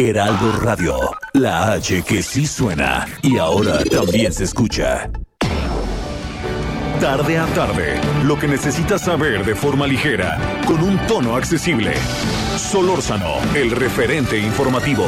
Heraldo Radio, la H que sí suena y ahora también se escucha. Tarde a tarde, lo que necesitas saber de forma ligera, con un tono accesible. Solórzano, el referente informativo.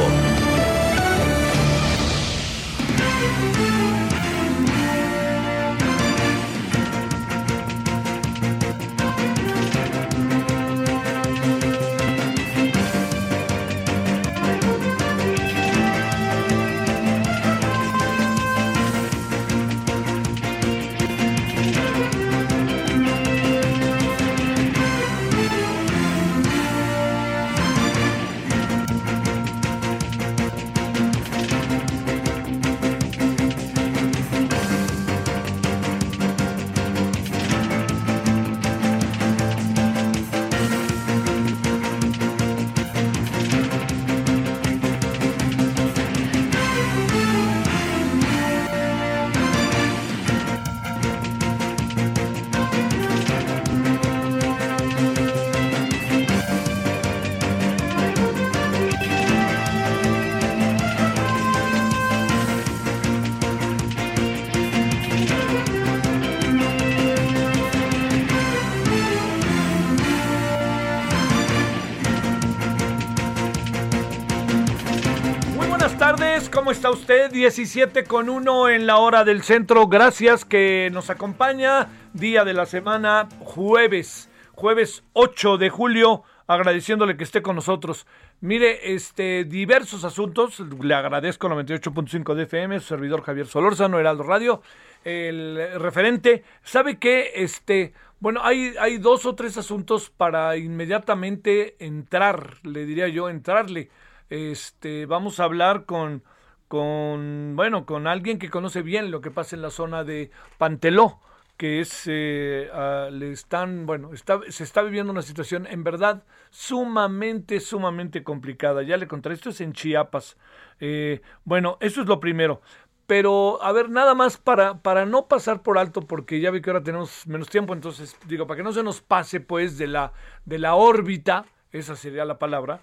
¿Cómo está usted? 17 con 1 en la hora del centro. Gracias que nos acompaña. Día de la semana, jueves, jueves 8 de julio, agradeciéndole que esté con nosotros. Mire, este, diversos asuntos, le agradezco 98.5 de FM, su servidor Javier Solórzano, Heraldo Radio, el referente. ¿Sabe qué? Este, bueno, hay, hay dos o tres asuntos para inmediatamente entrar, le diría yo, entrarle. Este, vamos a hablar con, con, bueno, con alguien que conoce bien lo que pasa en la zona de Panteló, que es, eh, ah, le están, bueno, está, se está viviendo una situación en verdad sumamente, sumamente complicada. Ya le contaré, esto es en Chiapas. Eh, bueno, eso es lo primero. Pero, a ver, nada más para, para no pasar por alto, porque ya vi que ahora tenemos menos tiempo, entonces digo, para que no se nos pase pues de la, de la órbita, esa sería la palabra,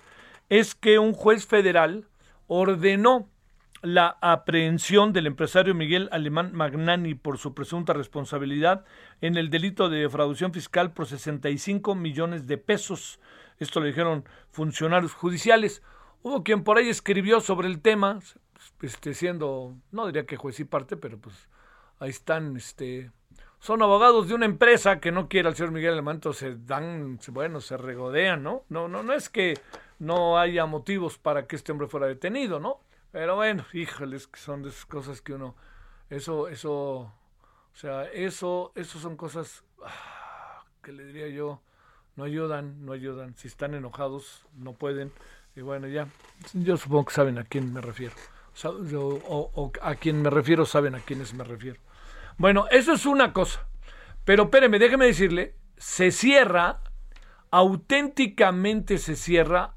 es que un juez federal ordenó la aprehensión del empresario Miguel Alemán Magnani por su presunta responsabilidad en el delito de defraudación fiscal por 65 millones de pesos. Esto lo dijeron funcionarios judiciales. Hubo quien por ahí escribió sobre el tema, este, siendo, no diría que juez y parte, pero pues ahí están, este, son abogados de una empresa que no quiere al señor Miguel Alemán, se dan, bueno, se regodean, ¿no? No, no, no es que no haya motivos para que este hombre fuera detenido, ¿no? Pero bueno, híjoles, que son de esas cosas que uno, eso, eso, o sea, eso, eso son cosas ah, que le diría yo, no ayudan, no ayudan. Si están enojados, no pueden. Y bueno, ya, yo supongo que saben a quién me refiero. O a quién me refiero, saben a quiénes me refiero. Bueno, eso es una cosa. Pero espéreme, déjeme decirle, se cierra, auténticamente se cierra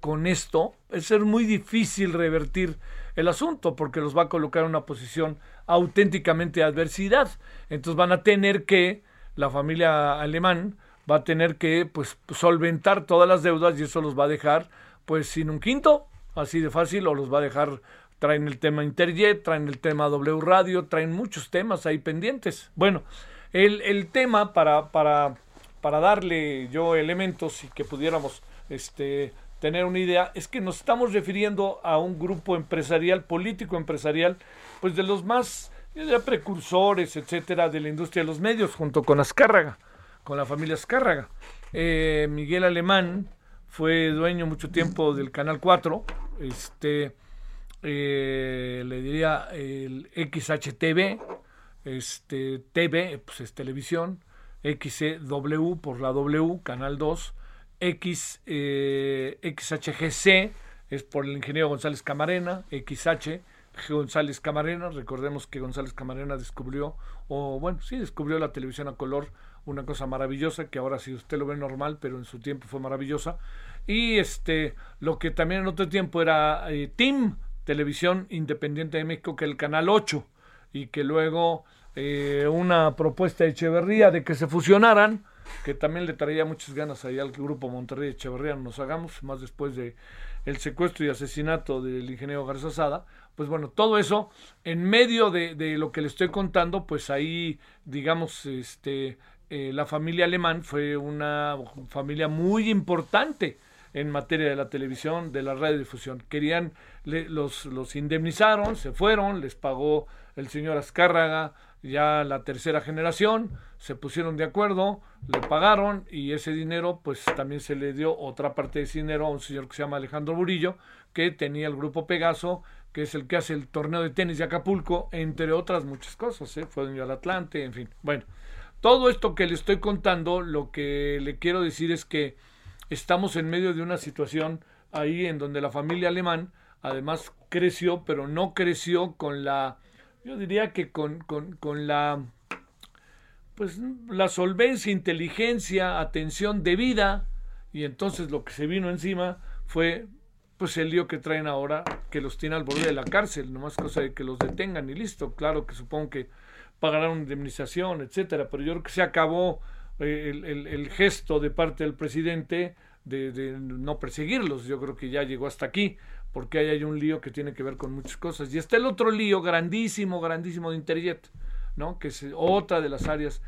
con esto. Es ser muy difícil revertir el asunto porque los va a colocar en una posición auténticamente de adversidad. Entonces van a tener que, la familia alemán va a tener que pues solventar todas las deudas y eso los va a dejar pues sin un quinto, así de fácil, o los va a dejar, traen el tema Interjet, traen el tema W Radio, traen muchos temas ahí pendientes. Bueno, el, el tema para, para, para darle yo elementos y que pudiéramos este, tener una idea, es que nos estamos refiriendo a un grupo empresarial, político empresarial, pues de los más precursores, etcétera, de la industria de los medios, junto con Azcárraga, con la familia Azcárraga. Eh, Miguel Alemán fue dueño mucho tiempo del Canal 4, este, eh, le diría el XHTV, este, TV, pues es televisión, XCW por la W, Canal 2, X, eh, XHGC es por el ingeniero González Camarena, XH González Camarena, recordemos que González Camarena descubrió, o bueno, sí, descubrió la televisión a color, una cosa maravillosa, que ahora si usted lo ve normal, pero en su tiempo fue maravillosa. Y este, lo que también en otro tiempo era eh, Team, Televisión Independiente de México, que el Canal 8, y que luego eh, una propuesta de Echeverría de que se fusionaran, que también le traía muchas ganas ahí al grupo Monterrey Echeverría, nos hagamos, más después de el secuestro y asesinato del ingeniero Garza Sada, pues bueno, todo eso en medio de, de, lo que le estoy contando, pues ahí, digamos, este, eh, la familia alemán fue una familia muy importante en materia de la televisión, de la radiodifusión. Querían, los, los indemnizaron, se fueron, les pagó el señor Azcárraga, ya la tercera generación, se pusieron de acuerdo, le pagaron y ese dinero pues también se le dio otra parte de ese dinero a un señor que se llama Alejandro Burillo, que tenía el grupo Pegaso, que es el que hace el torneo de tenis de Acapulco, entre otras muchas cosas, ¿eh? fue dueño del Atlante, en fin. Bueno, todo esto que le estoy contando, lo que le quiero decir es que estamos en medio de una situación ahí en donde la familia alemán además creció, pero no creció con la, yo diría que con, con, con la, pues la solvencia, inteligencia, atención debida, y entonces lo que se vino encima fue pues el lío que traen ahora, que los tiene al borde de la cárcel, nomás cosa de que los detengan y listo. Claro que supongo que pagarán indemnización, etcétera, pero yo creo que se acabó eh, el, el, gesto de parte del presidente de, de, no perseguirlos. Yo creo que ya llegó hasta aquí, porque ahí hay un lío que tiene que ver con muchas cosas. Y está el otro lío grandísimo, grandísimo de Interjet, ¿no? que es otra de las áreas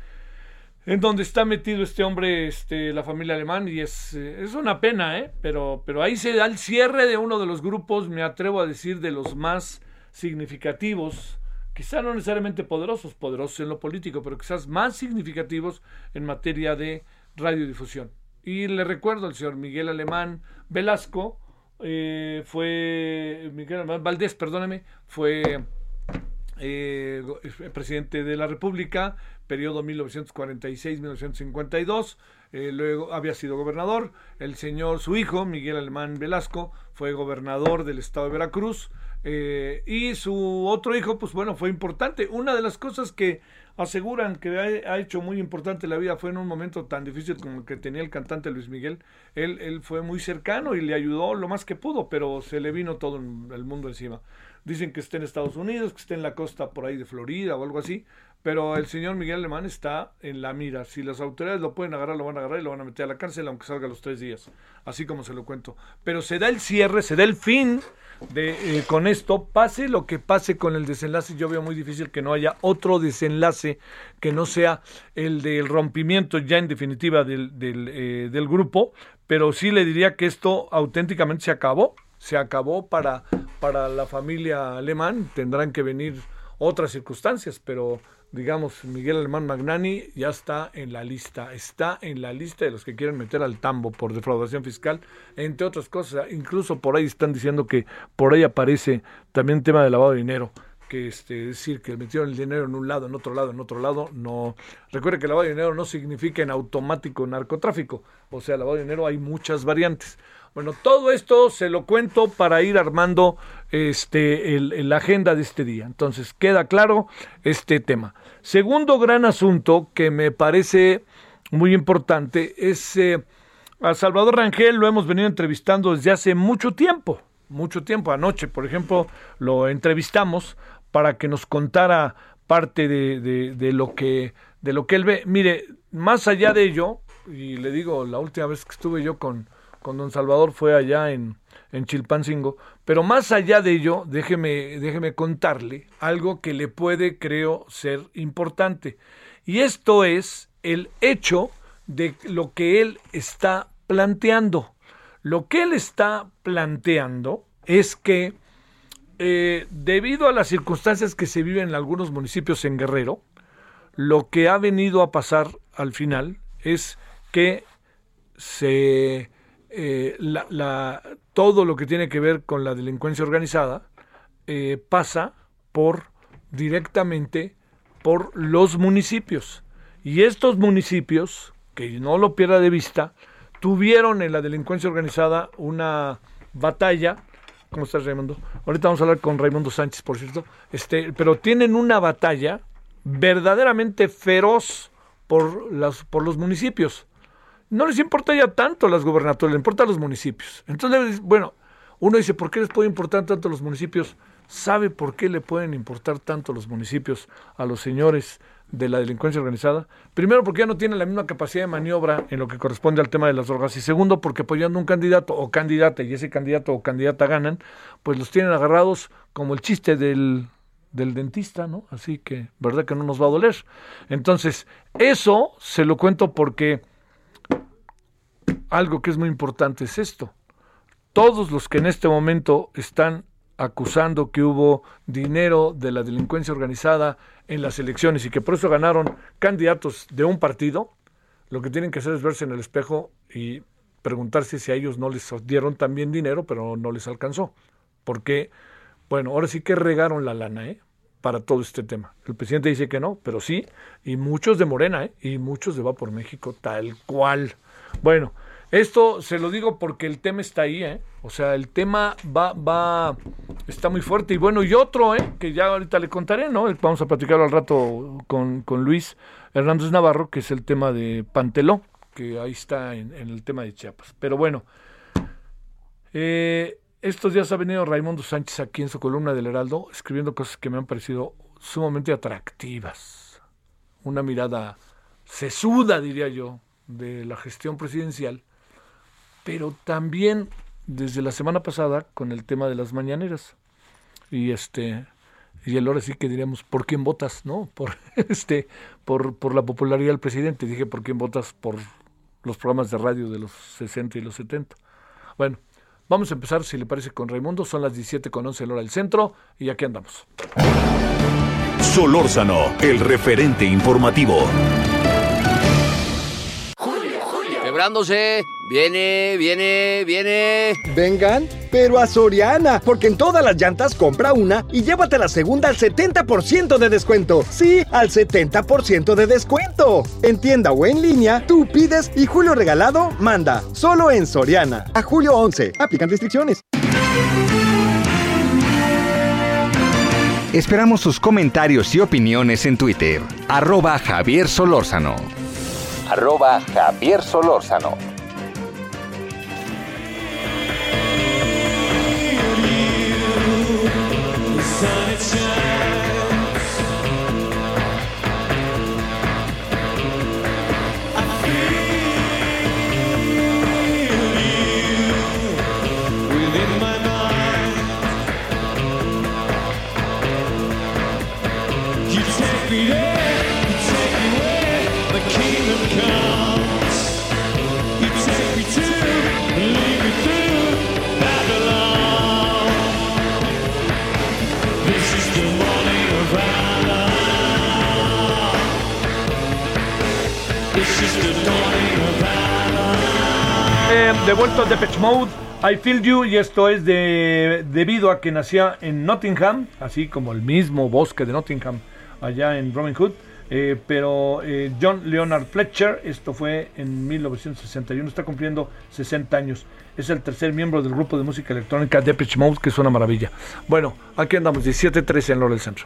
en donde está metido este hombre, este, la familia alemán, y es, eh, es una pena, ¿eh? pero, pero ahí se da el cierre de uno de los grupos, me atrevo a decir, de los más significativos quizá no necesariamente poderosos, poderosos en lo político, pero quizás más significativos en materia de radiodifusión. Y le recuerdo al señor Miguel Alemán Velasco, eh, fue, Miguel Valdés, perdóneme, fue eh, presidente de la República, periodo 1946-1952, eh, luego había sido gobernador, el señor, su hijo, Miguel Alemán Velasco, fue gobernador del estado de Veracruz, eh, y su otro hijo, pues bueno, fue importante. Una de las cosas que aseguran que ha, hecho muy importante la vida fue en un momento tan difícil como el que tenía el cantante Luis Miguel. Él, él fue muy cercano y le ayudó lo más que pudo, pero se le vino todo el mundo encima. Dicen que está en Estados Unidos, que está en la costa por ahí de Florida o algo así, pero el señor Miguel Alemán está en la mira. Si las autoridades lo pueden agarrar, lo van a agarrar y lo van a meter a la cárcel, aunque salga los tres días. Así como se lo cuento. Pero se da el cierre, se da el fin eh, con esto, pase lo que pase con el desenlace, yo veo muy difícil que no haya otro desenlace que no sea el del rompimiento ya en definitiva del, del, eh, grupo, pero sí le diría que esto auténticamente se acabó, se acabó para, para la familia alemán, tendrán que venir otras circunstancias, pero digamos, Miguel Alemán Magnani ya está en la lista, está en la lista de los que quieren meter al tambo por defraudación fiscal, entre otras cosas, incluso por ahí están diciendo que por ahí aparece también el tema de lavado de dinero, que este, decir que metieron el dinero en un lado, en otro lado, en otro lado, no. Recuerde que lavado de dinero no significa en automático narcotráfico, o sea, lavado de dinero hay muchas variantes. Bueno, todo esto se lo cuento para ir armando este, la agenda de este día. Entonces, queda claro este tema. Segundo gran asunto que me parece muy importante es eh, a Salvador Rangel, lo hemos venido entrevistando desde hace mucho tiempo, mucho tiempo. Anoche, por ejemplo, lo entrevistamos para que nos contara parte de, de, lo que de lo que él ve. Mire, más allá de ello, y le digo, la última vez que estuve yo con, con don Salvador fue allá en, en Chilpancingo. Pero más allá de ello, déjeme, déjeme contarle algo que le puede, creo, ser importante. Y esto es el hecho de lo que él está planteando. Lo que él está planteando es que eh, debido a las circunstancias que se viven en algunos municipios en Guerrero, lo que ha venido a pasar al final es que se eh, todo lo que tiene que ver con la delincuencia organizada eh, pasa por directamente por los municipios. Y estos municipios, que no lo pierda de vista, tuvieron en la delincuencia organizada una batalla. ¿Cómo estás, Raimundo? Ahorita vamos a hablar con Raimundo Sánchez, por cierto. Este, pero tienen una batalla verdaderamente feroz por, las, por los municipios. No les importa ya tanto las gubernaturas, les importa los municipios. Entonces, bueno, uno dice, ¿por qué les puede importar tanto los municipios? ¿Sabe por qué le pueden importar tanto los municipios a los señores de la delincuencia organizada? Primero, porque ya no tienen la misma capacidad de maniobra en lo que corresponde al tema de las drogas. Y segundo, porque apoyando un candidato o candidata y ese candidato o candidata ganan, pues los tienen agarrados como el chiste del, del dentista, ¿no? Así que, ¿verdad que no nos va a doler? Entonces, eso se lo cuento porque algo que es muy importante es esto. Todos los que en este momento están acusando que hubo dinero de la delincuencia organizada en las elecciones y que por eso ganaron candidatos de un partido, lo que tienen que hacer es verse en el espejo y preguntarse si a ellos no les dieron también dinero, pero no les alcanzó. Porque, bueno, ahora sí que regaron la lana, ¿eh? Para todo este tema. El presidente dice que no, pero sí, y muchos de Morena, ¿eh? Y muchos de Va por México, tal cual. Bueno, esto se lo digo porque el tema está ahí, ¿eh? O sea, el tema va, va, está muy fuerte. Y bueno, y otro, ¿eh? Que ya ahorita le contaré, ¿no? Vamos a platicar al rato con, con Luis Hernández Navarro, que es el tema de Panteló, que ahí está en, en el tema de Chiapas. Pero bueno, eh, estos días ha venido Raimundo Sánchez aquí en su columna del Heraldo, escribiendo cosas que me han parecido sumamente atractivas. Una mirada sesuda, diría yo, de la gestión presidencial pero también desde la semana pasada con el tema de las mañaneras. Y este y el ahora sí que diríamos, ¿por quién votas? ¿No? Por este por, por la popularidad del presidente. Dije, ¿por quién votas? Por los programas de radio de los 60 y los 70. Bueno, vamos a empezar, si le parece, con Raimundo. Son las 17 con 11 la hora del centro y aquí andamos. Solórzano, el referente informativo. Quebrándose. Viene, viene, viene. Vengan, pero a Soriana, porque en todas las llantas compra una y llévate la segunda al 70% de descuento. Sí, al 70% de descuento. En tienda o en línea, tú pides y Julio Regalado manda. Solo en Soriana. A julio 11. Aplican restricciones. Esperamos sus comentarios y opiniones en Twitter. Arroba Javier Solórzano. Arroba Javier Solórzano. De vuelta a Depeche Mode, I Feel You, y esto es de, debido a que nacía en Nottingham, así como el mismo bosque de Nottingham, allá en Robin Hood. eh, pero eh, John Leonard Fletcher, esto fue en 1961, está cumpliendo 60 años. Es el tercer miembro del grupo de música electrónica Depeche Mode, que es una maravilla. Bueno, aquí andamos, 17.13 en Lore del Centro.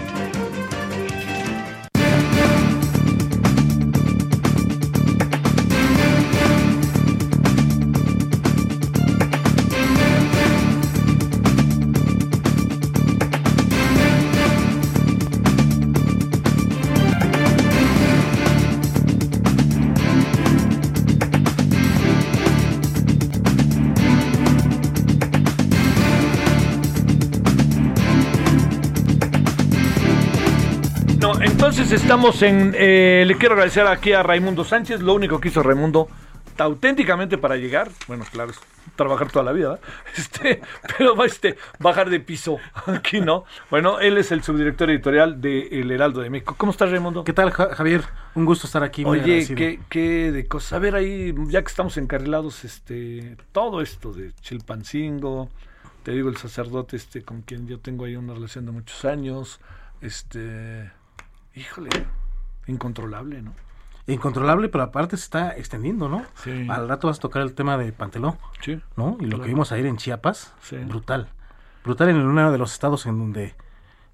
Entonces estamos en. eh, le quiero agradecer aquí a Raimundo Sánchez. Lo único que hizo Raimundo auténticamente para llegar. Bueno, claro, es trabajar toda la vida, ¿verdad? este, pero va este, bajar de piso, aquí no. Bueno, él es el subdirector editorial de El Heraldo de México. ¿Cómo estás, Raimundo? ¿Qué tal, Ja- Javier? Un gusto estar aquí. Oye. ¿qué, qué de cosas. A ver, ahí, ya que estamos encarrilados, este, todo esto de Chilpancingo, te digo, el sacerdote este con quien yo tengo ahí una relación de muchos años, este, híjole, incontrolable, ¿no? Incontrolable, pero aparte se está extendiendo, ¿no? Sí. Al rato vas a tocar el tema de Panteló, Sí. ¿no? Y lo Claro. que vimos ayer en Chiapas, Sí. brutal. Brutal en uno de los estados en donde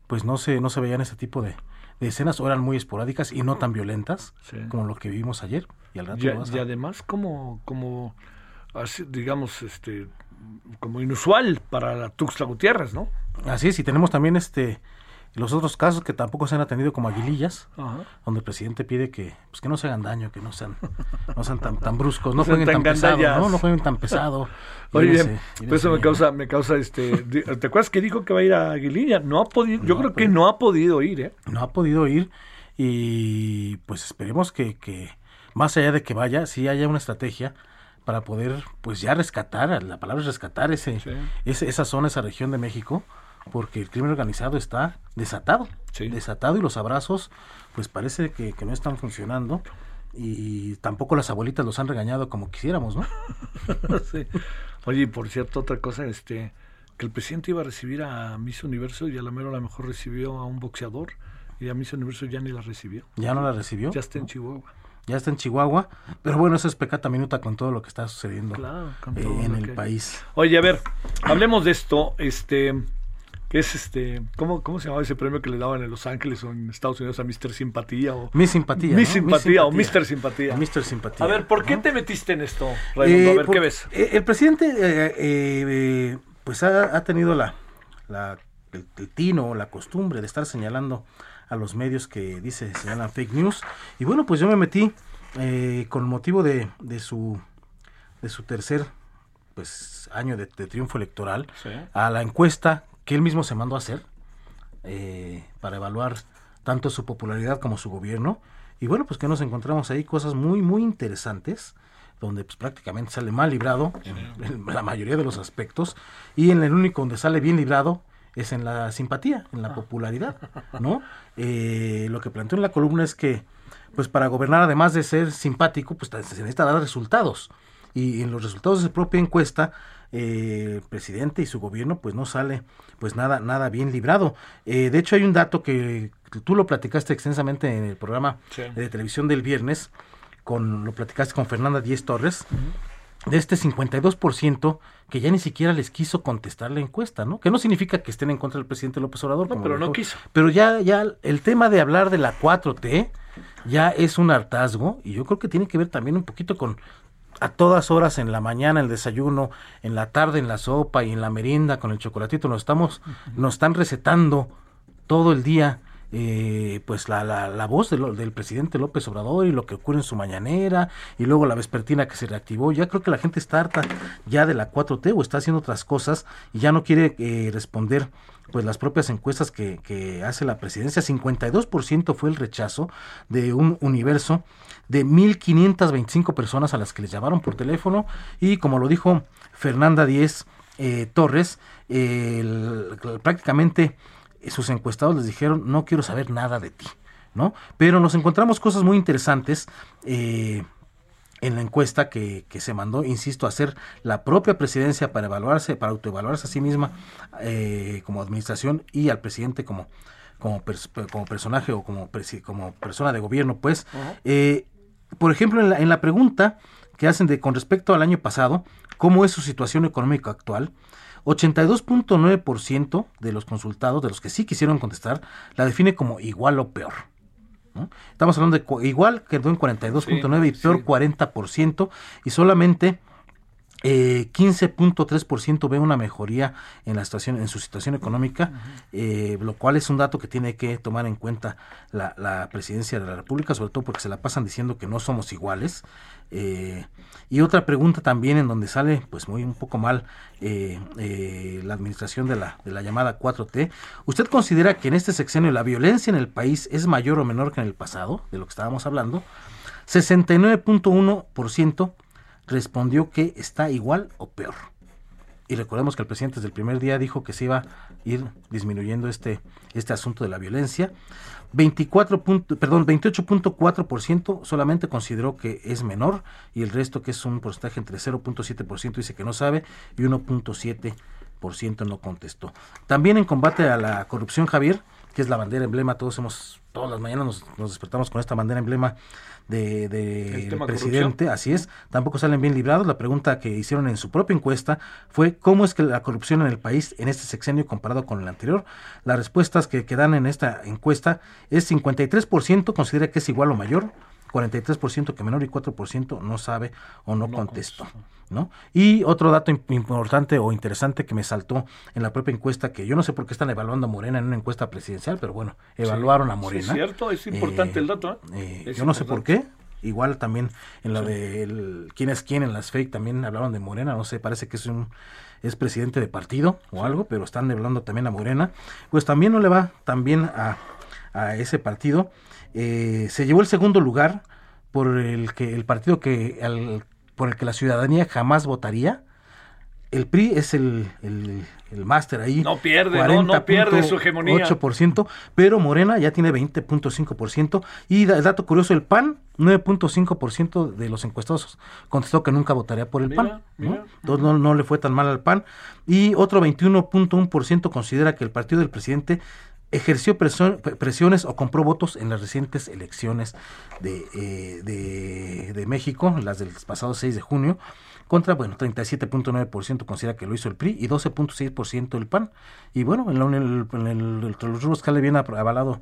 pues no se, no se veían este tipo de, de escenas, o eran muy esporádicas y no tan violentas como lo que vimos ayer. Y al rato Y, lo vas a- y además como, como así, digamos, este, como inusual para la Tuxtla Gutiérrez, ¿no? Así es, y tenemos también este los otros casos que tampoco se han atendido como aguilillas, Ajá. donde el presidente pide que pues que no se hagan daño, que no sean no sean tan, tan bruscos, no No jueguen tan tan pesado, no, no jueguen tan pesado. Oye, pues eso me causa, me causa este, ¿te acuerdas que dijo que va a ir a Aguililla? No ha podido, yo No creo que podido. no ha podido ir, ¿eh? no ha podido ir y pues esperemos que, que más allá de que vaya, sí haya una estrategia para poder pues ya rescatar, la palabra es rescatar ese, Sí. ese- esa zona, esa región de México, porque el crimen organizado está desatado, Sí. desatado y los abrazos pues parece que, que no están funcionando y tampoco las abuelitas los han regañado como quisiéramos, ¿no? Sí. Oye, y por cierto, otra cosa, este, que el presidente iba a recibir a Miss Universo y a la mero a lo mejor recibió a un boxeador y a Miss Universo ya ni la recibió. Ya no la recibió, Ya está en Chihuahua. ya está en Chihuahua, pero bueno, eso es pecata minuta con todo lo que está sucediendo Claro, eh, en el que país. Oye, a ver, hablemos de esto, este, que es este, ¿cómo, cómo se llamaba ese premio que le daban en Los Ángeles o en Estados Unidos a Mr. Simpatía o Mi simpatía. Mi ¿no? simpatía o Mr. Simpatía? Mr. Simpatía. A ver, ¿por qué ¿no? te metiste en esto, Raimundo? Eh, a ver, por- ¿qué ves? eh, el presidente, eh, eh, eh, pues ha, ha tenido la, la- el, el tino, la costumbre de estar señalando a los medios que dice señalan fake news. Y bueno, pues yo me metí eh, con motivo de, de su de su tercer pues año de, de triunfo electoral Sí. a la encuesta que él mismo se mandó a hacer eh, para evaluar tanto su popularidad como su gobierno. Y bueno, pues que nos encontramos ahí cosas muy, muy interesantes, donde pues prácticamente sale mal librado en, en la mayoría de los aspectos, y en el único donde sale bien librado es en la simpatía, en la popularidad, ¿no? Eh, lo que planteó en la columna es que, pues para gobernar, además de ser simpático, pues se necesita dar resultados. Y en los resultados de su propia encuesta, eh, presidente y su gobierno pues no sale pues nada nada bien librado. Eh, de hecho hay un dato que tú lo platicaste extensamente en el programa Sí. de televisión del viernes, con lo platicaste con Fernanda Díez Torres, de este 52% que ya ni siquiera les quiso contestar la encuesta, ¿no? Que no significa que estén en contra del presidente López Obrador. No, como pero no quiso. Pero ya, ya el tema de hablar de la 4T ya es un hartazgo y yo creo que tiene que ver también un poquito con a todas horas en la mañana el desayuno, en la tarde en la sopa y en la merienda con el chocolatito nos estamos nos están recetando todo el día eh, pues la, la, la voz de lo- del presidente López Obrador y lo que ocurre en su mañanera y luego la vespertina que se reactivó. Ya creo que la gente está harta ya de la 4T o está haciendo otras cosas y ya no quiere eh, responder pues las propias encuestas que, hace la presidencia. 52% fue el rechazo de un universo de 1.525 personas a las que les llamaron por teléfono y como lo dijo Fernanda Díez eh, Torres, prácticamente sus encuestados les dijeron no quiero saber nada de ti, ¿no? Pero nos encontramos cosas muy interesantes. eh, en la encuesta que, que se mandó, insisto, a hacer la propia presidencia para evaluarse, para autoevaluarse a sí misma eh, como administración y al presidente como, como, pers- como personaje o como, como persona de gobierno, pues. Eh, por ejemplo, en la, en la pregunta que hacen de con respecto al año pasado, ¿cómo es su situación económica actual? 82.9% de los consultados, de los que sí quisieron contestar, la define como igual o peor. ¿No? Estamos hablando de igual quedó en 42.9 y peor 40% y solamente eh, 15.3% ve una mejoría en la situación en su situación económica, eh, lo cual es un dato que tiene que tomar en cuenta la, la presidencia de la República, sobre todo porque se la pasan diciendo que no somos iguales. Eh, y otra pregunta también en donde sale pues muy un poco mal eh, la administración de la, de la llamada 4T. ¿Usted considera que en este sexenio la violencia en el país es mayor o menor que en el pasado, de lo que estábamos hablando? 69.1% respondió que está igual o peor. y recordemos que el presidente desde el primer día dijo que se iba a ir disminuyendo este, este asunto de la violencia. 24 perdón, 28.4% solamente consideró que es menor y el resto que es un porcentaje entre 0.7% dice que no sabe y 1.7% no contestó. También en combate a la corrupción, Javier, que es la bandera emblema, todos hemos, todas las mañanas nos, nos despertamos con esta bandera emblema de, de presidente, así es, tampoco salen bien librados. La pregunta que hicieron en su propia encuesta fue cómo es que la corrupción en el país en este sexenio comparado con el anterior. Las respuestas que, que dan en esta encuesta es 53% considera que es igual o mayor, 43% que menor y 4% no sabe o no, contestó. ¿No? Y otro dato importante o interesante que me saltó en la propia encuesta, que yo no sé por qué están evaluando a Morena en una encuesta presidencial, pero bueno, evaluaron a Morena. es cierto, es importante el dato. ¿eh? Eh, yo no sé por qué. Igual también en la de quién es quién en las fake también hablaron de Morena, no sé, parece que es un es presidente de partido o algo, pero están hablando también a Morena. Pues también no le va también a, a ese partido. Eh, se llevó el segundo lugar por el que el partido que al, por el que la ciudadanía jamás votaría. El PRI es el, el, máster ahí. No pierde, no, no pierde su hegemonía. 8%, pero Morena ya tiene 20.5%. Y el dato curioso, el PAN, 9.5% de los encuestados contestó que nunca votaría por el PAN. ¿no? Entonces no, no le fue tan mal al PAN. Y otro 21.1% considera que el partido del presidente ejerció presiones o compró votos en las recientes elecciones eh, de, de, México, las del pasado 6 de junio, contra, bueno, 37.9% considera que lo hizo el PRI y 12.6% el PAN. Y bueno, en, en, el, los rubros que le viene avalado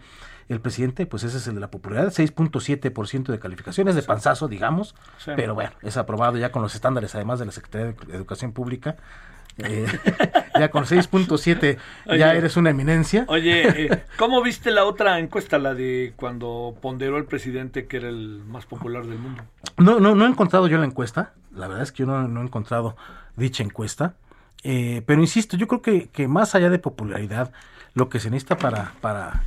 el presidente, pues ese es el de la popularidad, 6.7% de calificaciones, de panzazo, digamos, pero bueno, es aprobado ya con los estándares, además de la Secretaría de Educación Pública, eh, ya con 6.7 ya eres una eminencia. Oye, eh, ¿cómo viste la otra encuesta, la de cuando ponderó el presidente que era el más popular del mundo? No, no, no he encontrado yo la encuesta. La verdad es que yo no, he encontrado dicha encuesta. Eh, pero insisto, yo creo que, que, más allá de popularidad, lo que se necesita para, para,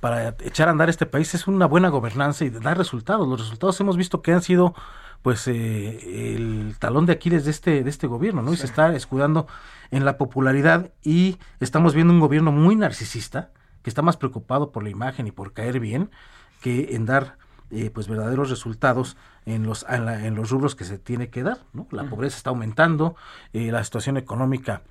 para echar a andar este país es una buena gobernanza y dar resultados. Los resultados hemos visto que han sido pues eh, el talón de Aquiles de este de este gobierno, ¿no? Y se está escudando en la popularidad y estamos viendo un gobierno muy narcisista que está más preocupado por la imagen y por caer bien que en dar eh, pues verdaderos resultados en los en, los rubros que se tiene que dar, ¿no? La pobreza está aumentando, eh, la situación económica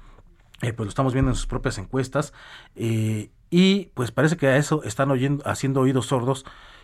pues lo estamos viendo en sus propias encuestas y pues parece que a eso están oyendo haciendo oídos sordos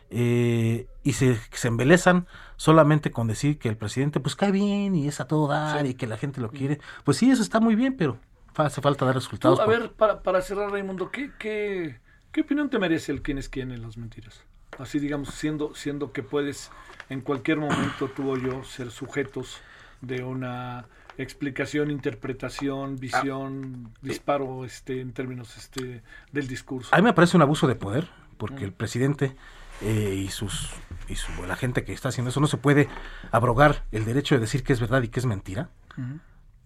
eh, y se, se embelezan solamente con decir que el presidente pues cae bien y es a todo dar y que la gente lo quiere. Pues sí, eso está muy bien, pero hace falta dar resultados. a ver, para, para cerrar, Raimundo, ¿qué, qué, ¿qué opinión te merece el quién es quién en las mentiras? Así digamos, siendo, siendo que puedes en cualquier momento tú o yo ser sujetos de una explicación, interpretación, visión, ah, disparo este en términos este del discurso. A mí me parece un abuso de poder, porque el presidente eh, y sus y su, la gente que está haciendo eso no se puede abrogar el derecho de decir que es verdad y que es mentira.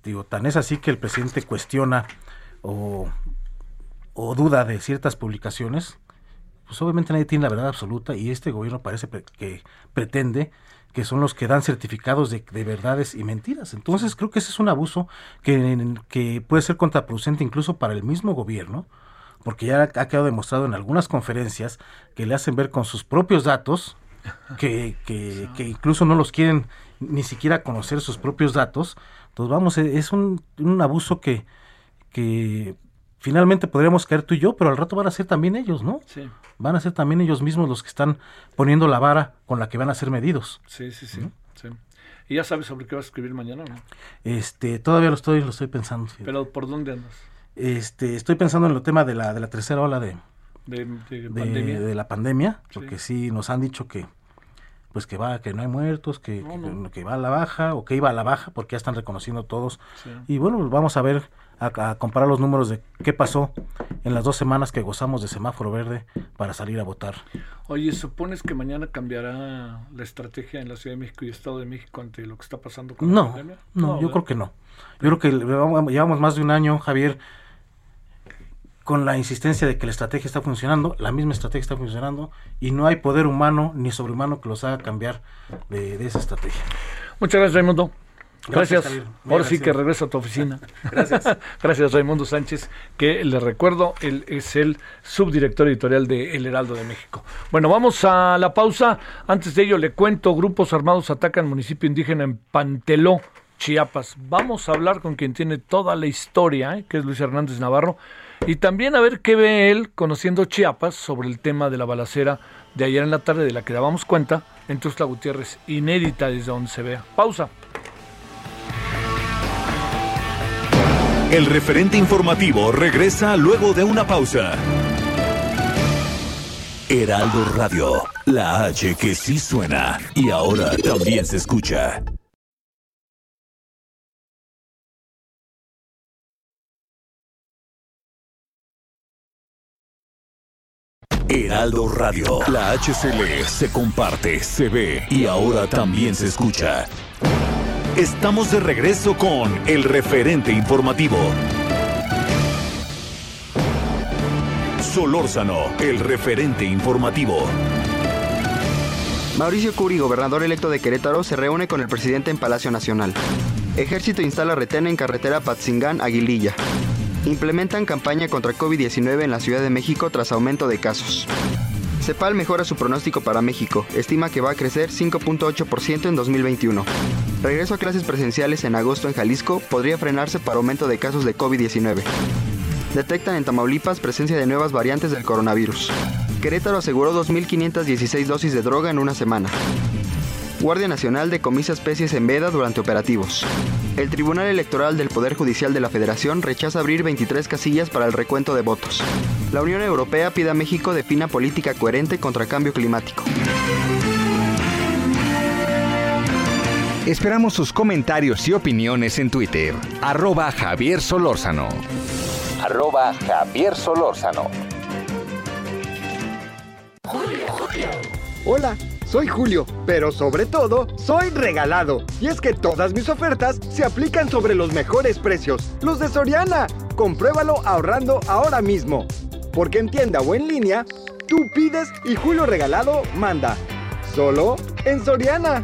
Digo, tan es así que el presidente cuestiona o, o duda de ciertas publicaciones, pues obviamente nadie tiene la verdad absoluta y este gobierno parece que pretende que son los que dan certificados de, de, verdades y mentiras. Entonces creo que ese es un abuso que, que puede ser contraproducente incluso para el mismo gobierno, porque ya ha quedado demostrado en algunas conferencias que le hacen ver con sus propios datos que, que, incluso no los quieren ni siquiera conocer sus propios datos. Entonces, vamos, e, es un, un abuso que, que finalmente podríamos caer tú y yo, pero al rato van a ser también ellos, ¿no? Sí. Van a ser también ellos mismos los que están poniendo la vara con la que van a ser medidos. Sí, sí, sí. sí. ¿Y ya sabes sobre qué vas a escribir mañana no? Este, todavía lo estoy, lo estoy pensando. ¿Pero por dónde andas? Este, estoy pensando en el tema de la, de la tercera ola de, de, de, la pandemia, porque sí. nos han dicho que pues que va, que no hay muertos, que, que, va a la baja, o que iba a la baja, porque ya están reconociendo todos. Y bueno, pues vamos a ver, a, comparar los números de qué pasó en las dos semanas que gozamos de semáforo verde para salir a votar. Oye, ¿supones que mañana cambiará la estrategia en la Ciudad de México y Estado de México ante lo que está pasando con la pandemia? No, yo creo que no. Yo creo que llevamos más de un año, Javier, con la insistencia de que la estrategia está funcionando, la misma estrategia está funcionando y no hay poder humano ni sobrehumano que los haga cambiar de, esa estrategia. Muchas gracias, Raimundo. Gracias. Ahora sí que regreso a tu oficina. Gracias. Gracias, Raimundo Sánchez, que le recuerdo, él es el subdirector editorial de El Heraldo de México. Bueno, vamos a la pausa. Antes de ello, le cuento: grupos armados atacan municipio indígena en Panteló, Chiapas. Vamos a hablar con quien tiene toda la historia, ¿eh? que es Luis Hernández Navarro. Y también a ver qué ve él, conociendo Chiapas, sobre el tema de la balacera de ayer en la tarde, de la que dábamos cuenta en Tuxtla Gutiérrez, inédita desde donde se vea. Pausa. El referente informativo regresa luego de una pausa. Heraldo Radio, la H que sí suena y ahora también se escucha. Heraldo Radio, la HCL se comparte, se ve y ahora también se escucha. Estamos de regreso con el referente informativo. Solórzano, el referente informativo. Mauricio Curi, gobernador electo de Querétaro, se reúne con el presidente en Palacio Nacional. Ejército instala retén en carretera Patzingán-Aguililla. Implementan campaña contra COVID-19 en la Ciudad de México tras aumento de casos. CEPAL mejora su pronóstico para México. Estima que va a crecer 5.8% en 2021. Regreso a clases presenciales en agosto en Jalisco podría frenarse para aumento de casos de COVID-19. Detectan en Tamaulipas presencia de nuevas variantes del coronavirus. Querétaro aseguró 2.516 dosis de droga en una semana. Guardia Nacional decomisa especies en veda durante operativos. El Tribunal Electoral del Poder Judicial de la Federación rechaza abrir 23 casillas para el recuento de votos. La Unión Europea pide a México defina política coherente contra cambio climático. Esperamos sus comentarios y opiniones en Twitter. Arroba Javier Solórzano. Arroba Javier Solórzano. Hola, soy Julio, pero sobre todo, soy regalado. Y es que todas mis ofertas se aplican sobre los mejores precios, los de Soriana. Compruébalo ahorrando ahora mismo. Porque en tienda o en línea, tú pides y Julio Regalado manda. Solo en Soriana.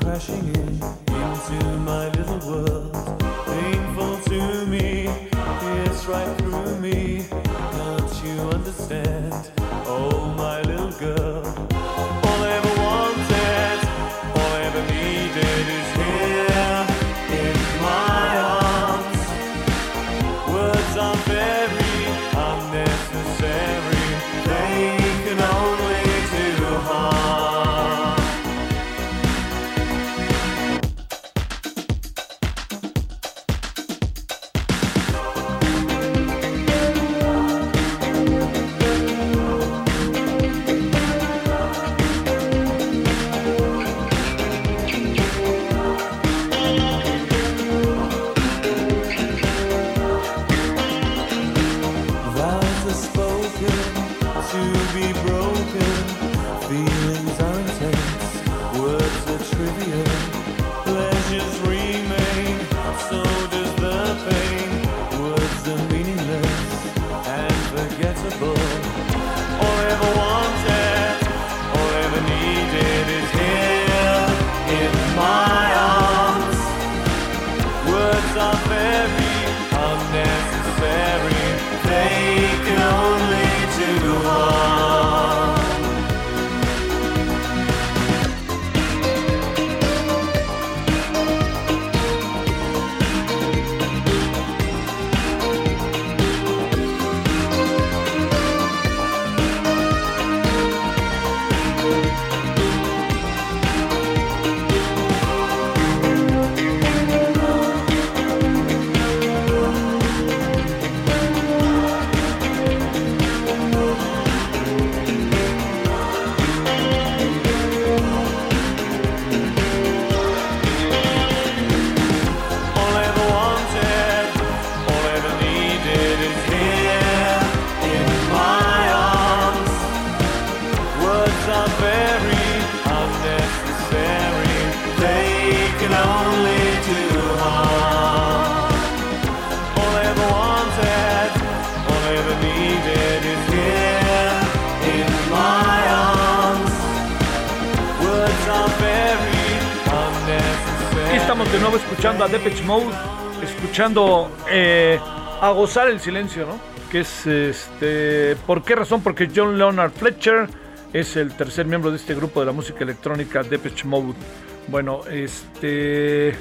Crashing right through me. Escuchando eh, a gozar el silencio, ¿no? Que es este. ¿Por qué razón? Porque John Leonard Fletcher es el tercer miembro de este grupo de la música electrónica Depeche Mode. Bueno, este.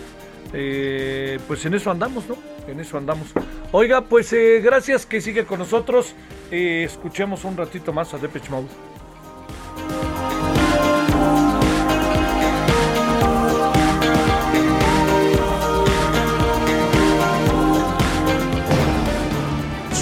eh, pues en eso andamos, ¿no? En eso andamos. Oiga, pues eh, gracias que sigue con nosotros. Escuchemos un ratito más a Depeche Mode.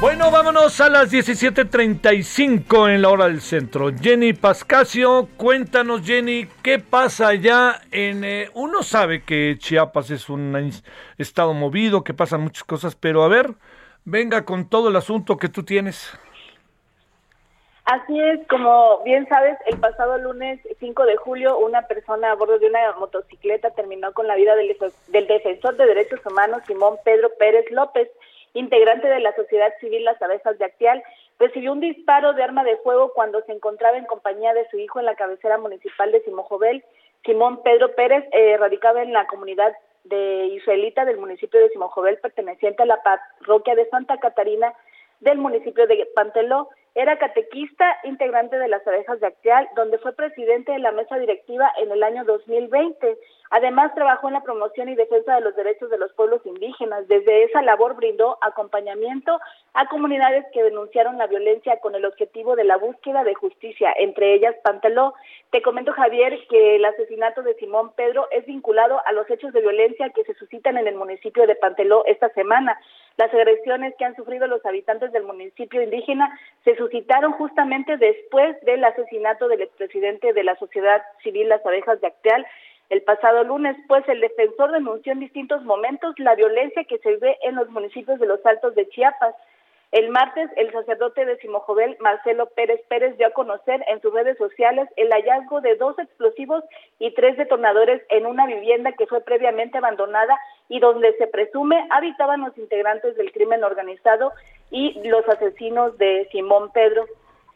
Bueno, vámonos a las 17:35 en la hora del centro. Jenny Pascasio, cuéntanos, Jenny, ¿qué pasa allá en... eh, uno sabe que Chiapas es un estado movido, que pasan muchas cosas, pero a ver, venga con todo el asunto que tú tienes. Así es, como bien sabes, el pasado lunes 5 de julio una persona a bordo de una motocicleta terminó con la vida del, del defensor de derechos humanos Simón Pedro Pérez López, integrante de la sociedad civil Las Abejas de Actial, recibió un disparo de arma de fuego cuando se encontraba en compañía de su hijo en la cabecera municipal de Simojovel. Simón Pedro Pérez eh, radicaba en la comunidad de israelita del municipio de Simojovel, perteneciente a la parroquia de Santa Catarina del municipio de Panteló. Era catequista, integrante de las abejas de Acteal, donde fue presidente de la mesa directiva en el año 2020. Además, trabajó en la promoción y defensa de los derechos de los pueblos indígenas. Desde esa labor brindó acompañamiento a comunidades que denunciaron la violencia con el objetivo de la búsqueda de justicia, entre ellas Panteló. Te comento, Javier, que el asesinato de Simón Pedro es vinculado a los hechos de violencia que se suscitan en el municipio de Panteló esta semana. Las agresiones que han sufrido los habitantes del municipio indígena se suscitaron justamente después del asesinato del expresidente de la sociedad civil Las Abejas de Acteal el pasado lunes, pues el defensor denunció en distintos momentos la violencia que se ve en los municipios de los Altos de Chiapas. El martes, el sacerdote de Simojovel, Marcelo Pérez Pérez, dio a conocer en sus redes sociales el hallazgo de dos explosivos y tres detonadores en una vivienda que fue previamente abandonada y donde se presume habitaban los integrantes del crimen organizado y los asesinos de Simón Pedro.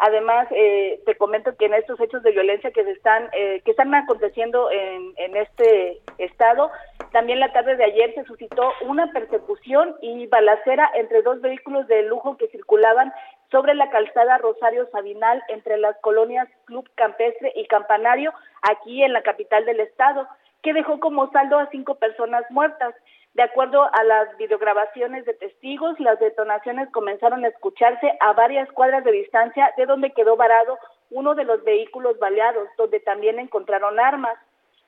Además, eh, te comento que en estos hechos de violencia que se están eh, que están aconteciendo en, en este estado, también la tarde de ayer se suscitó una persecución y balacera entre dos vehículos de lujo que circulaban sobre la calzada Rosario Sabinal entre las colonias Club Campestre y Campanario, aquí en la capital del estado, que dejó como saldo a cinco personas muertas. De acuerdo a las videograbaciones de testigos, las detonaciones comenzaron a escucharse a varias cuadras de distancia de donde quedó varado uno de los vehículos baleados, donde también encontraron armas.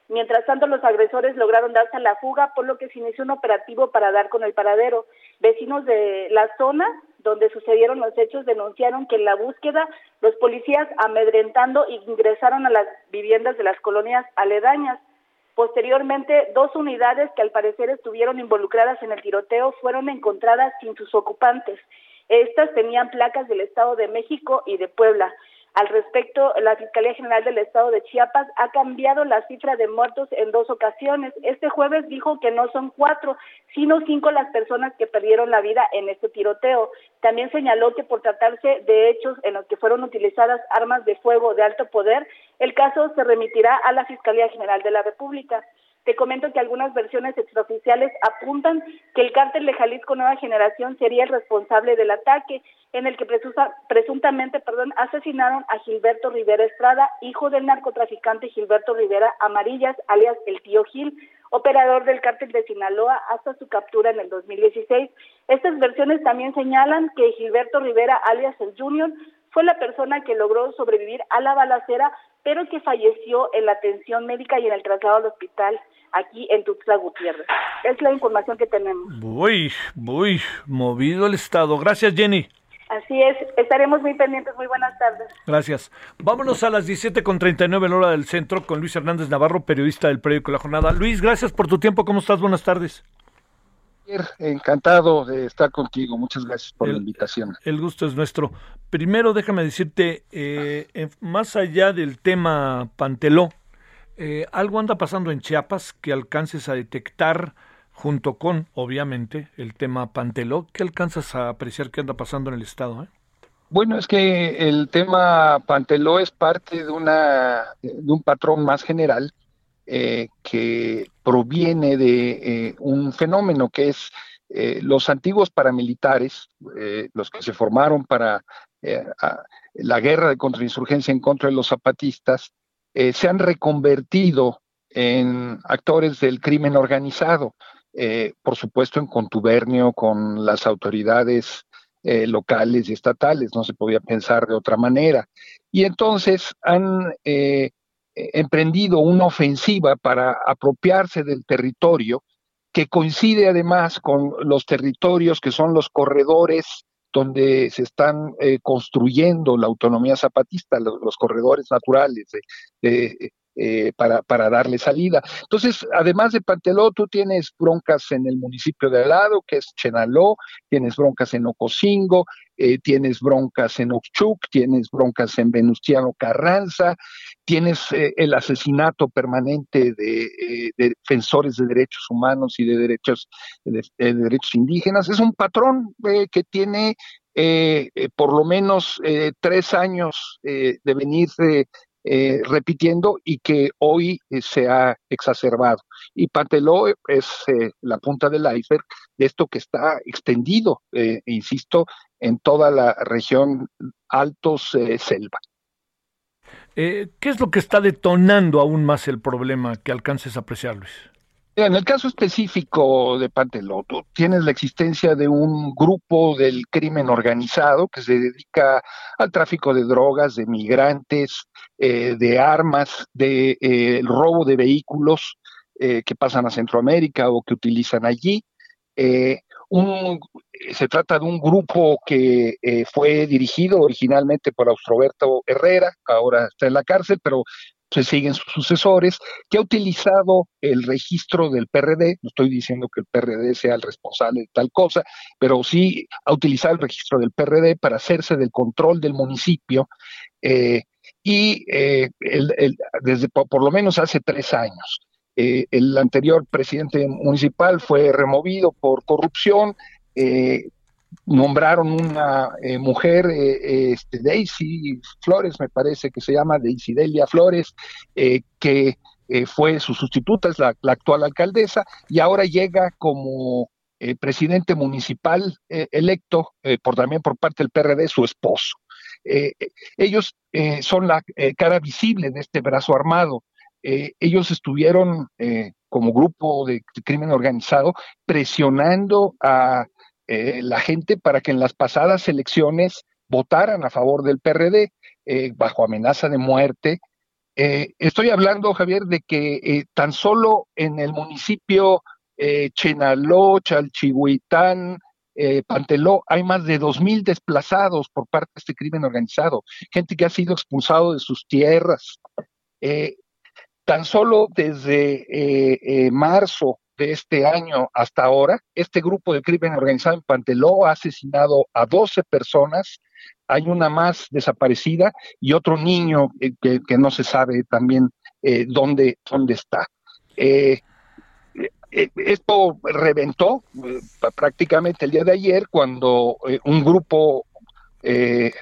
Mientras tanto, los agresores lograron darse a la fuga, por lo que se inició un operativo para dar con el paradero. Vecinos de la zona donde sucedieron los hechos denunciaron que en la búsqueda los policías amedrentando ingresaron a las viviendas de las colonias aledañas. Posteriormente, dos unidades que al parecer estuvieron involucradas en el tiroteo fueron encontradas sin sus ocupantes. Estas tenían placas del Estado de México y de Puebla. Al respecto, la Fiscalía General del Estado de Chiapas ha cambiado la cifra de muertos en dos ocasiones. Este jueves dijo que no son cuatro, sino cinco las personas que perdieron la vida en este tiroteo. También señaló que por tratarse de hechos en los que fueron utilizadas armas de fuego de alto poder, el caso se remitirá a la Fiscalía General de la República. Te comento que algunas versiones extraoficiales apuntan que el cártel de Jalisco Nueva Generación sería el responsable del ataque, en el que presusa- presuntamente perdón, asesinaron a Gilberto Rivera Estrada, hijo del narcotraficante Gilberto Rivera Amarillas, alias el tío Gil, operador del cártel de Sinaloa hasta su captura en el 2016. Estas versiones también señalan que Gilberto Rivera, alias el Junior, fue la persona que logró sobrevivir a la balacera, pero que falleció en la atención médica y en el traslado al hospital aquí en Tuxtla Gutiérrez. Es la información que tenemos. Uy, uy, movido el estado. Gracias, Jenny. Así es, estaremos muy pendientes. Muy buenas tardes. Gracias. Vámonos a las 17.39 en hora del centro con Luis Hernández Navarro, periodista del periódico La Jornada. Luis, gracias por tu tiempo. ¿Cómo estás? Buenas tardes. Encantado de estar contigo. Muchas gracias por la invitación. El gusto es nuestro. Primero, déjame decirte, eh, en- más allá del tema Panteló, eh, algo anda pasando en Chiapas que alcances a detectar junto con, obviamente, el tema Panteló. ¿Qué alcanzas a apreciar que anda pasando en el estado? eh? Bueno, es que el tema Panteló es parte de, una, de un patrón más general eh, que proviene de eh, un fenómeno que es los antiguos paramilitares, los que se formaron para la guerra de contrainsurgencia en contra de los zapatistas, eh, se han reconvertido en actores del crimen organizado, eh, por supuesto en contubernio con las autoridades eh, locales y estatales, no se podía pensar de otra manera. Y entonces han emprendido una ofensiva para apropiarse del territorio que coincide además con los territorios que son los corredores donde se están eh, construyendo la autonomía zapatista, los, corredores naturales de- de, eh, para, para darle salida. Entonces, además de Panteló, tú tienes broncas en el municipio de al lado, que es Chenaló, tienes broncas en Ocosingo, eh, tienes broncas en Oxchuc, tienes broncas en Venustiano Carranza, tienes eh, el asesinato permanente de, eh, de defensores de derechos humanos y de derechos, de, de derechos indígenas. Es un patrón eh, que tiene eh, eh, por lo menos eh, tres años eh, de venirse eh, repitiendo y que hoy eh, se ha exacerbado. Y Panteló es eh, la punta del iceberg de esto que está extendido, eh, insisto, en toda la región Altos Selva. ¿Qué es lo que está detonando aún más el problema que alcances a apreciar, Luis? En el caso específico de Panteló, tú tienes la existencia de un grupo del crimen organizado que se dedica al tráfico de drogas, de migrantes, eh, de armas, de eh, robo de vehículos eh, que pasan a Centroamérica o que utilizan allí. Se trata de un grupo que fue dirigido originalmente por Austroberto Herrera, ahora está en la cárcel, pero se siguen sus sucesores, que ha utilizado el registro del PRD, no estoy diciendo que el PRD sea el responsable de tal cosa, pero sí ha utilizado el registro del PRD para hacerse del control del municipio eh, y eh, el- desde po- por, lo menos hace tres años. Eh, el anterior presidente municipal fue removido por corrupción, nombraron una eh, mujer, eh, este, Daisy Flores, me parece que se llama Daisy Delia Flores, eh, que fue su sustituta, es la, la actual alcaldesa, y ahora llega como presidente municipal electo por también por parte del PRD su esposo. Ellos son la cara visible de este brazo armado. Ellos estuvieron como grupo de crimen organizado presionando a eh, la gente para que en las pasadas elecciones votaran a favor del PRD eh, bajo amenaza de muerte. Eh, estoy hablando, Javier, de que tan solo en el municipio Chenaló, Chalchihuitán, Panteló, hay más de dos mil desplazados por parte de este crimen organizado, gente que ha sido expulsado de sus tierras. Tan solo desde marzo de este año hasta ahora, este grupo de crimen organizado en Panteló ha asesinado a 12 personas, hay una más desaparecida y otro niño eh, que, que no se sabe también eh, dónde, dónde está. Eh, eh, esto reventó prácticamente el día de ayer cuando un grupo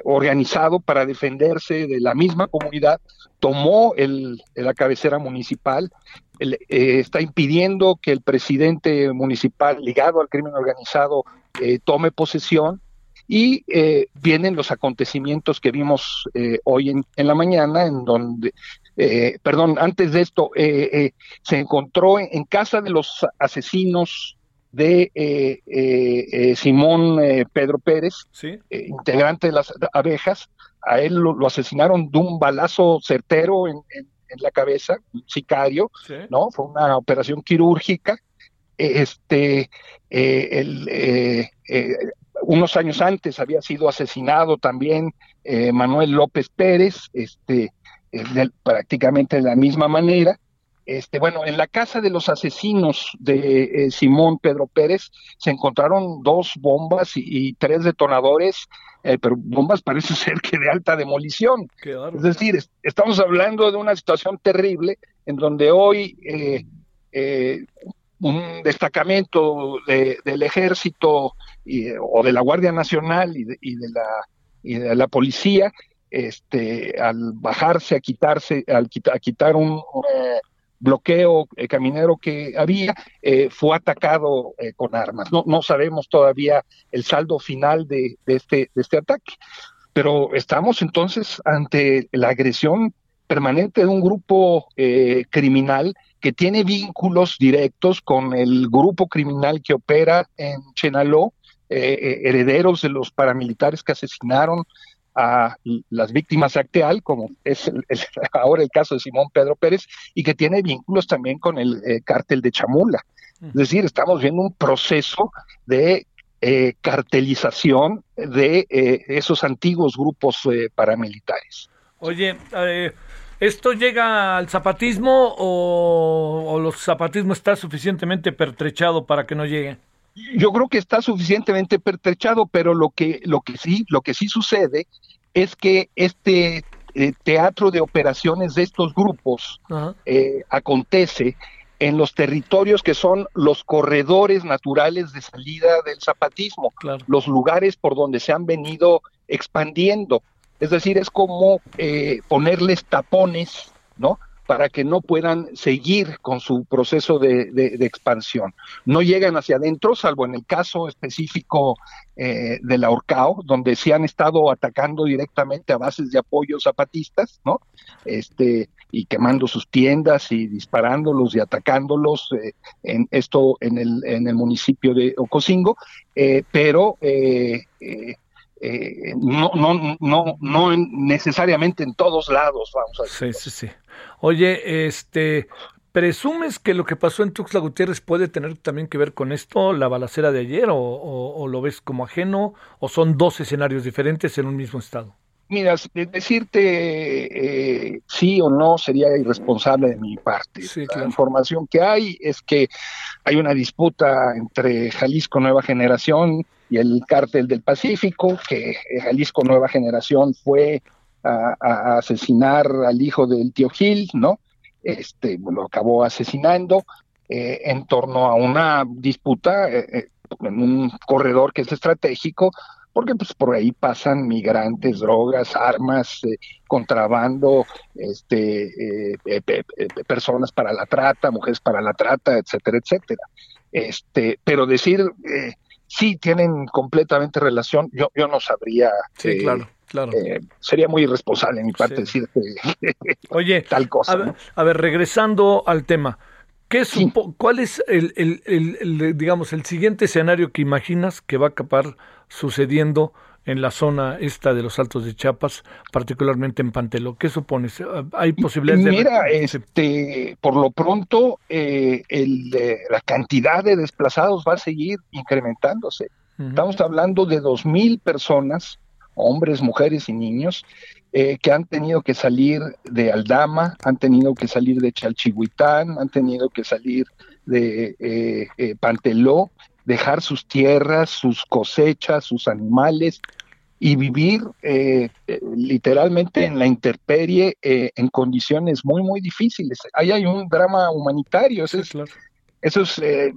organizado para defenderse de la misma comunidad tomó el, la cabecera municipal, eh, está impidiendo que el presidente municipal ligado al crimen organizado eh, tome posesión y eh, vienen los acontecimientos que vimos eh, hoy en, en, la mañana, en donde, eh, perdón, antes de esto, se encontró en, en, casa de los asesinos de eh, eh, Simón Pedro Pérez, ¿Sí? integrante de las abejas, a él lo, lo asesinaron de un balazo certero en, en, en la cabeza, un sicario, ¿Sí? ¿no? Fue una operación quirúrgica. Este, eh, el, eh, eh, unos años antes había sido asesinado también Manuel López Pérez, este, de, prácticamente de la misma manera. Este, bueno, en la casa de los asesinos de eh, Simón Pedro Pérez se encontraron dos bombas y, y tres detonadores, eh, pero bombas parece ser que de alta demolición. Es decir, es- estamos hablando de una situación terrible en donde hoy eh, eh, un destacamento de- del ejército y, o de la Guardia Nacional y de, y de la, y de la policía, este, al bajarse a quitarse, al quita- a quitar un bloqueo eh, caminero que había, eh, fue atacado eh, con armas. No, no sabemos todavía el saldo final de, este, de este ataque, pero estamos entonces ante la agresión permanente de un grupo eh, criminal que tiene vínculos directos con el grupo criminal que opera en Chenaló, herederos de los paramilitares que asesinaron a las víctimas Acteal, como es el- el- ahora el caso de Simón Pedro Pérez, y que tiene vínculos también con el eh, cártel de Chamula. Es decir, estamos viendo un proceso de eh, cartelización de eh, esos antiguos grupos eh, paramilitares. Oye, ¿esto llega al zapatismo o, o el zapatismo está suficientemente pertrechado para que no llegue? Yo creo que está suficientemente pertrechado, pero lo que, lo que sí, lo que sí sucede es que este eh, teatro de operaciones de estos grupos eh, acontece en los territorios que son los corredores naturales de salida del zapatismo, los lugares por donde se han venido expandiendo. Es decir, es como eh, ponerles tapones, ¿no? Para que no puedan seguir con su proceso de, expansión. No llegan hacia adentro, salvo en el caso específico eh, de la Orcao, donde se han estado atacando directamente a bases de apoyo zapatistas, ¿no? Este, y quemando sus tiendas y disparándolos y atacándolos, eh, en esto en el, en el municipio de Ocosingo, eh, pero eh, eh, no, no, no, no en- necesariamente en todos lados, vamos a decir. Sí, sí, sí. Oye, este, ¿presumes que lo que pasó en Tuxtla Gutiérrez puede tener también que ver con esto, la balacera de ayer, o, o- o lo ves como ajeno, o son dos escenarios diferentes en un mismo estado? Mira, decirte eh, sí o no sería irresponsable de mi parte. La información que hay es que hay una disputa entre Jalisco Nueva Generación y el Cártel del Pacífico, que eh, Jalisco Nueva Generación fue a, a asesinar al hijo del tío Gil, ¿no? Este, lo acabó asesinando eh, en torno a una disputa eh, eh, en un corredor que es estratégico, porque pues por ahí pasan migrantes, drogas, armas, eh, contrabando, este, eh, pe- personas para la trata, mujeres para la trata, etcétera, etcétera. Este, pero decir eh, sí tienen completamente relación, yo, yo no sabría. Sí, claro, claro. eh, sería muy irresponsable de mi parte decir que Oye, tal cosa. A ver, a ver, regresando al tema, ¿qué supo- ¿cuál es el, el- el- el, digamos, el siguiente escenario que imaginas que va a acabar sucediendo en la zona esta de los Altos de Chiapas, particularmente en Pantelo? ¿Qué supones? ¿Hay posibilidades de... Mira, este, por lo pronto, eh, el, la cantidad de desplazados va a seguir incrementándose. Estamos hablando de dos mil personas, hombres, mujeres y niños, eh, que han tenido que salir de Aldama, han tenido que salir de Chalchihuitán, han tenido que salir de eh, eh, Panteló, dejar sus tierras, sus cosechas, sus animales y vivir eh, literalmente en la intemperie eh, en condiciones muy, muy difíciles. Ahí hay un drama humanitario, eso es, eso es eh,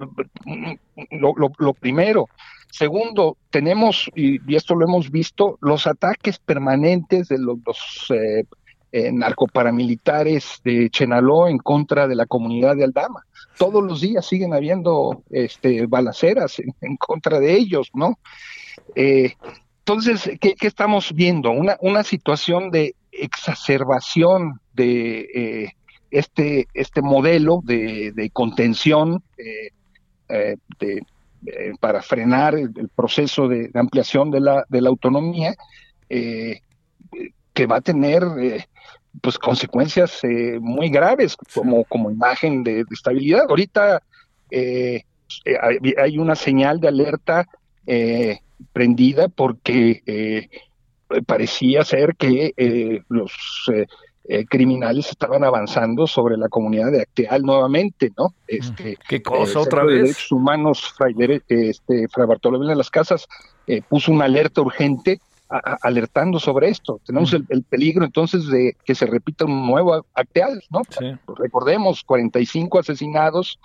lo, lo- lo primero. Segundo, tenemos, y, esto lo hemos visto, los ataques permanentes de los, eh, eh, narcoparamilitares de Chenaló en contra de la comunidad de Aldama. Todos los días siguen habiendo este, balaceras en, contra de ellos, ¿no? Eh, entonces, ¿qué, estamos viendo? Una, situación de exacerbación de eh, este, este modelo de, contención eh, de, eh, para frenar el, el proceso de, de ampliación de la, de la autonomía, eh, que va a tener eh, pues consecuencias eh, muy graves como, como imagen de, de estabilidad. Ahorita hay, una señal de alerta prendida porque parecía ser que los eh, eh, criminales estaban avanzando sobre la comunidad de Acteal nuevamente, ¿no? Este, ¿Qué cosa eh, otra Centro de vez? Derechos Humanos, Fray, Dere- este, Fray Bartolomé de las Casas, eh, puso una alerta urgente a- a- alertando sobre esto. Tenemos el, el peligro entonces de que se repita un nuevo Acteal, ¿no? Recordemos, 45 asesinados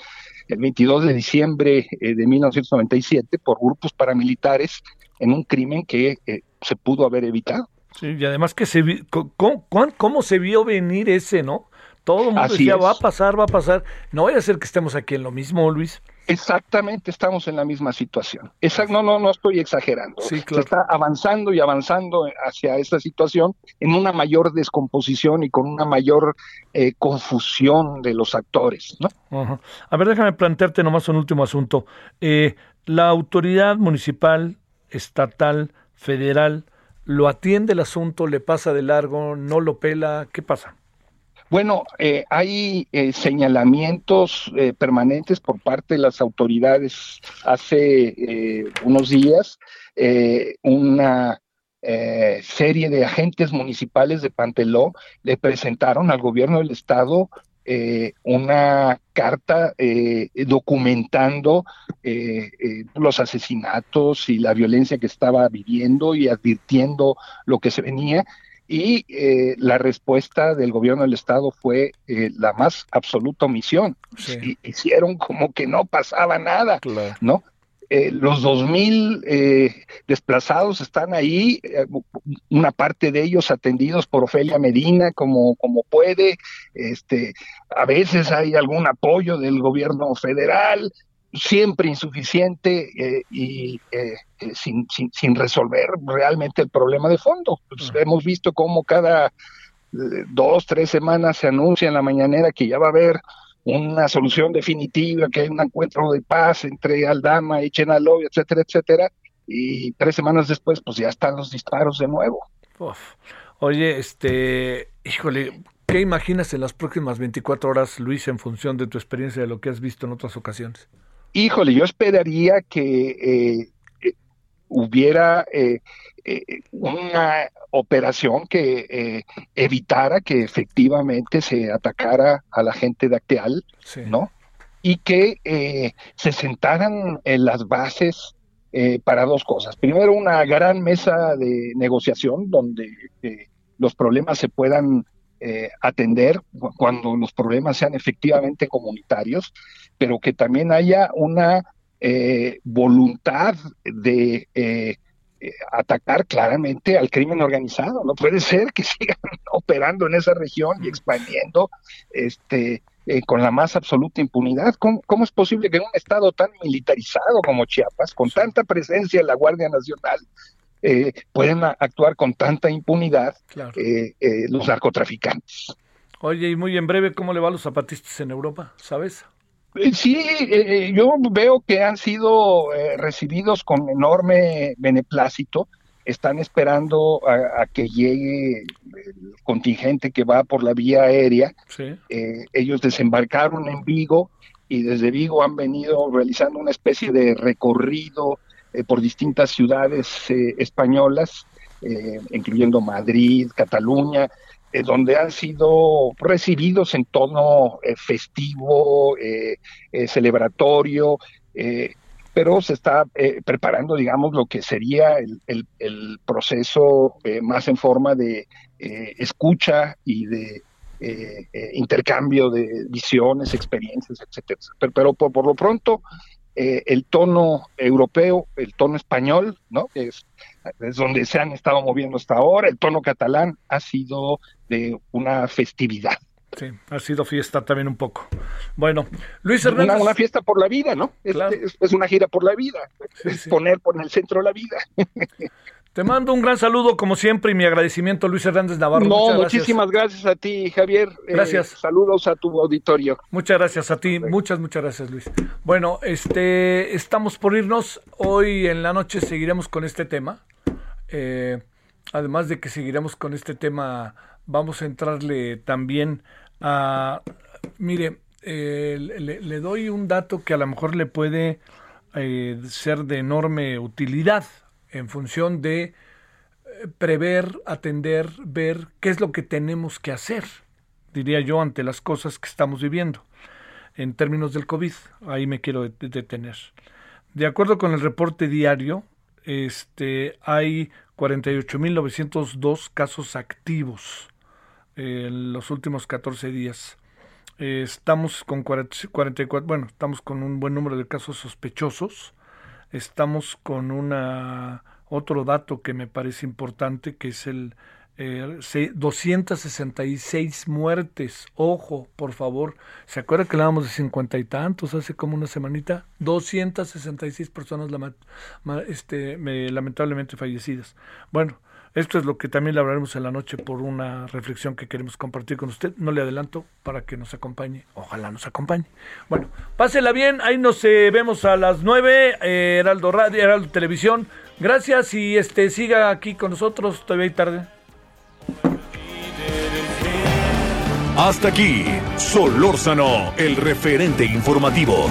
el 22 de diciembre eh, de 1997 por grupos paramilitares en un crimen que eh, se pudo haber evitado. Sí, y además que se vi- ¿cómo, cómo se vio venir ese, no? Todo el mundo Así decía, es. va a pasar, va a pasar. No vaya a ser que estemos aquí en lo mismo, Luis. Exactamente, estamos en la misma situación. No, no, no estoy exagerando. Sí, Se está avanzando y avanzando hacia esta situación en una mayor descomposición y con una mayor eh, confusión de los actores, ¿no? A ver, déjame plantearte nomás un último asunto. Eh, la autoridad municipal, estatal, federal, ¿lo atiende el asunto, le pasa de largo, no lo pela? ¿Qué pasa? Bueno, eh, hay eh, señalamientos eh, permanentes por parte de las autoridades. Hace eh, unos días, eh, una eh, serie de agentes municipales de Panteló le presentaron al gobierno del estado eh, una carta eh, documentando eh, eh, los asesinatos y la violencia que estaba viviendo y advirtiendo lo que se venía. Y eh, la respuesta del gobierno del estado fue eh, la más absoluta omisión. Y- Hicieron como que no pasaba nada, ¿no? Eh, los 2.000 eh, desplazados están ahí, eh, una parte de ellos atendidos por Ofelia Medina como, como puede. Este, a veces hay algún apoyo del gobierno federal, siempre insuficiente eh, y eh, sin, sin, sin resolver realmente el problema de fondo. Pues, Hemos visto cómo cada dos, tres semanas se anuncia en la mañanera que ya va a haber una solución definitiva, que hay un encuentro de paz entre Aldama y Chenaloy, etcétera, etcétera, y tres semanas después, pues ya están los disparos de nuevo. Uf. Oye, este, híjole, ¿qué imaginas en las próximas 24 horas, Luis, en función de tu experiencia de lo que has visto en otras ocasiones? Híjole, yo esperaría que eh, hubiera eh, eh, una operación que eh, evitara que efectivamente se atacara a la gente de Acteal, ¿no? Y que se sentaran en las bases para dos cosas. Primero, una gran mesa de negociación donde los problemas se puedan eh, atender cu- cuando los problemas sean efectivamente comunitarios, pero que también haya una eh, voluntad de eh, eh, atacar claramente al crimen organizado. No puede ser que sigan operando en esa región y expandiendo este, eh, con la más absoluta impunidad. ¿Cómo, cómo es posible que en un estado tan militarizado como Chiapas, con tanta presencia de la Guardia Nacional, eh, pueden actuar con tanta impunidad Claro. eh, los narcotraficantes? Oye, y muy en breve, ¿cómo le va a los zapatistas en Europa? ¿Sabes? Eh, Sí, eh, yo veo que han sido eh, recibidos con enorme beneplácito. Están esperando a, a que llegue el contingente que va por la vía aérea. Sí. Eh, ellos desembarcaron en Vigo y desde Vigo han venido realizando una especie de recorrido eh, por distintas ciudades eh, españolas, eh, incluyendo Madrid, Cataluña, eh, donde han sido recibidos en tono eh, festivo, eh, celebratorio, pero se está preparando, digamos, lo que sería el, el- proceso más en forma de escucha y de intercambio de visiones, experiencias, etcétera. Pero, por lo pronto, eh, el tono europeo, el tono español, ¿no? Que es, es donde se han estado moviendo hasta ahora, el tono catalán ha sido de una festividad. Sí, ha sido fiesta también un poco. Bueno, Luis Hernández. una fiesta por la vida, ¿no? Es, es- es una gira por la vida, es poner por el centro la vida. Te mando un gran saludo, como siempre, y mi agradecimiento, Luis Hernández Navarro. No, gracias. muchísimas gracias a ti, Javier. Eh, Gracias. saludos a tu auditorio. Muchas gracias a ti, muchas, muchas gracias Luis. Bueno, este, estamos por irnos. Hoy en la noche seguiremos con este tema. Eh, además de que seguiremos con este tema, vamos a entrarle también a... Mire, eh, le, le doy un dato que a lo mejor le puede eh, ser de enorme utilidad en función de prever, atender, ver qué es lo que tenemos que hacer, diría yo, ante las cosas que estamos viviendo en términos del COVID. Ahí me quiero detener. De acuerdo con el reporte diario, este, hay 48.902 casos activos en los últimos 14 días. Eh, estamos con 44, bueno, estamos con un buen número de casos sospechosos. Estamos con una otro dato que me parece importante, que es el 266 eh, muertes. Ojo, por favor. ¿Se acuerda que hablábamos de cincuenta y tantos hace como una semanita? 266 personas este, lamentablemente fallecidas. Bueno, esto es lo que también le hablaremos en la noche por una reflexión que queremos compartir con usted. No le adelanto para que nos acompañe. Ojalá nos acompañe. Bueno, pásela bien. Ahí nos eh, vemos a las 9. Eh, Heraldo Radio, Heraldo Televisión. Gracias y este siga aquí con nosotros. Todavía hay tarde. Hasta aquí, Solórzano, el referente informativo.